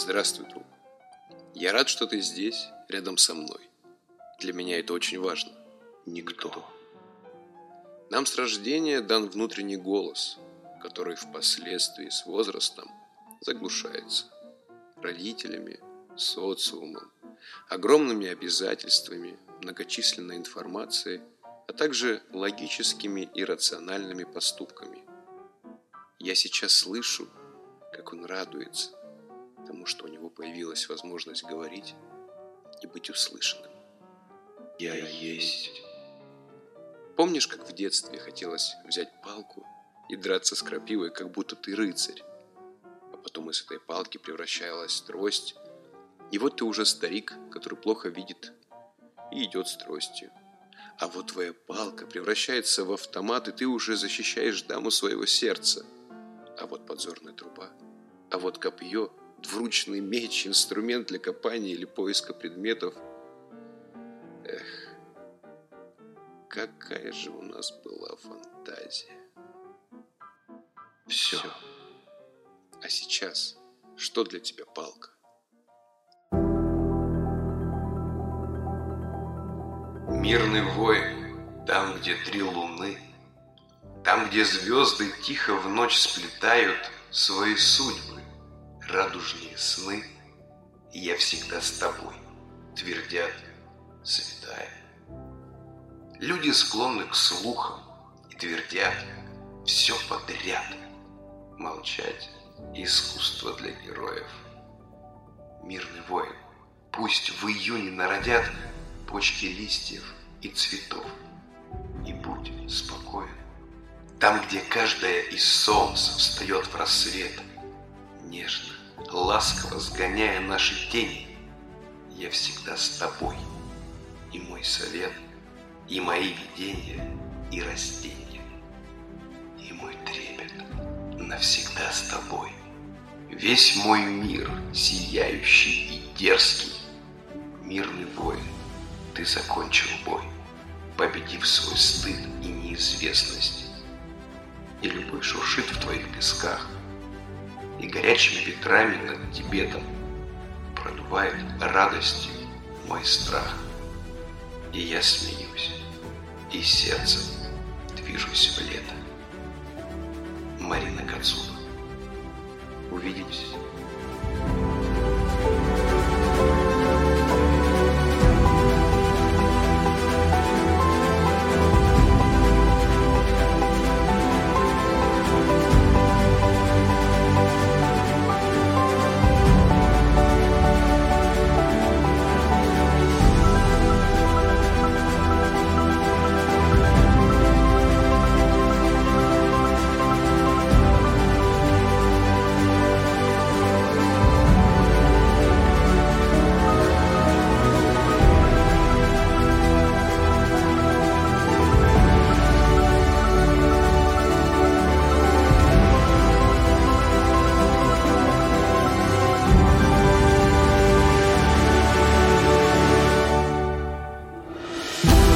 Здравствуй, друг. Я рад, что ты здесь, рядом со мной. Для меня это очень важно. Никто. Нам с рождения дан внутренний голос, который впоследствии с возрастом заглушается родителями, социумом, огромными обязательствами, многочисленной информацией, а также логическими и рациональными поступками. Я сейчас слышу, как он радуется тому, что у него появилась возможность говорить и быть услышанным. Я есть. Помнишь, как в детстве хотелось взять палку и драться с крапивой, как будто ты рыцарь? А потом из этой палки превращалась трость, и вот ты уже старик, который плохо видит и идет с тростью. А вот твоя палка превращается в автомат, и ты уже защищаешь даму своего сердца. А вот подзорная труба, а вот копье, двуручный меч, инструмент для копания или поиска предметов. Эх, какая же у нас была фантазия. Все. А сейчас что для тебя палка? Мирный воин, там, где три луны, Там, где звезды тихо в ночь сплетают Свои судьбы, радужные сны, Я всегда с тобой, твердят святая. Люди склонны к слухам и твердят Все подряд. Молчать – искусство для героев. Мирный воин, пусть в июне народят почки листьев и цветов. И будь спокоен. Там, где каждое из солнца встает в рассвет, нежно, ласково сгоняя наши тени, я всегда с тобой. И мой совет, и мои видения, и растения, и мой трепет навсегда с тобой. Весь мой мир, сияющий и дерзкий, мирный воин, ты закончил бой, победив свой стыд и неизвестность. И любовь шуршит в твоих песках, и горячими ветрами над Тибетом продувает радостью мой страх. И я смеюсь, и сердцем движусь в лето. Марина Кацуба. Увидимся. Bye.